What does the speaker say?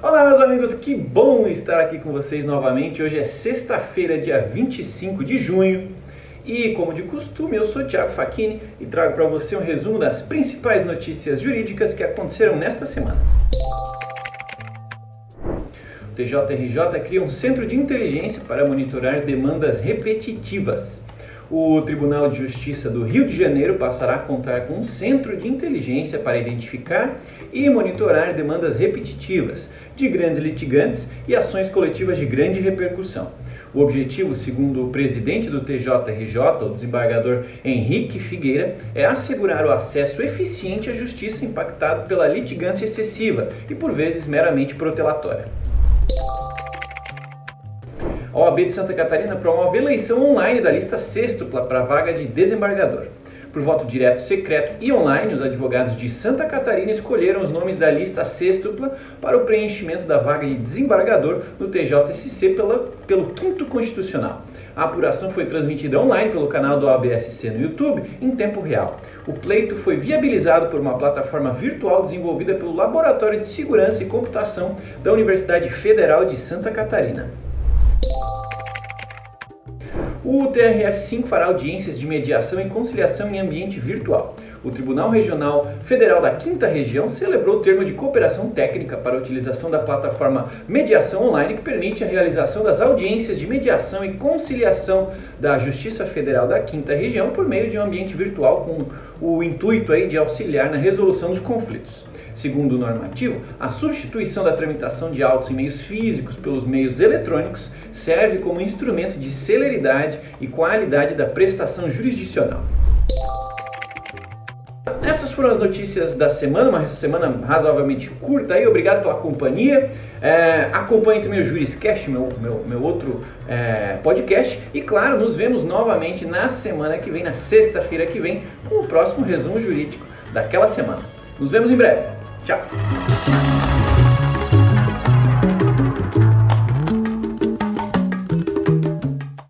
Olá, meus amigos, que bom estar aqui com vocês novamente. Hoje é sexta-feira, dia 25 de junho. E, como de costume, eu sou Thiago Facchini e trago para você um resumo das principais notícias jurídicas que aconteceram nesta semana. O TJRJ cria um centro de inteligência para monitorar demandas repetitivas. O Tribunal de Justiça do Rio de Janeiro passará a contar com um centro de inteligência para identificar e monitorar demandas repetitivas de grandes litigantes e ações coletivas de grande repercussão. O objetivo, segundo o presidente do TJRJ, o desembargador Henrique Figueira, é assegurar o acesso eficiente à justiça impactado pela litigância excessiva e, por vezes, meramente protelatória. A OAB de Santa Catarina promove eleição online da lista sextupla para a vaga de desembargador. Por voto direto, secreto e online, os advogados de Santa Catarina escolheram os nomes da lista sextupla para o preenchimento da vaga de desembargador no TJSC pela, pelo quinto constitucional. A apuração foi transmitida online pelo canal do ABSC no YouTube em tempo real. O pleito foi viabilizado por uma plataforma virtual desenvolvida pelo Laboratório de Segurança e Computação da Universidade Federal de Santa Catarina. O TRF5 fará audiências de mediação e conciliação em ambiente virtual. O Tribunal Regional Federal da Quinta Região celebrou o termo de cooperação técnica para a utilização da plataforma Mediação Online, que permite a realização das audiências de mediação e conciliação da Justiça Federal da Quinta Região por meio de um ambiente virtual com o intuito aí de auxiliar na resolução dos conflitos. Segundo o normativo, a substituição da tramitação de autos em meios físicos pelos meios eletrônicos serve como instrumento de celeridade e qualidade da prestação jurisdicional. Essas foram as notícias da semana, uma semana razoavelmente curta aí, obrigado pela companhia. É, acompanhe também o Juriscast, meu, meu, meu outro é, podcast. E claro, nos vemos novamente na semana que vem, na sexta-feira que vem, com o próximo resumo jurídico daquela semana. Nos vemos em breve. Tchau!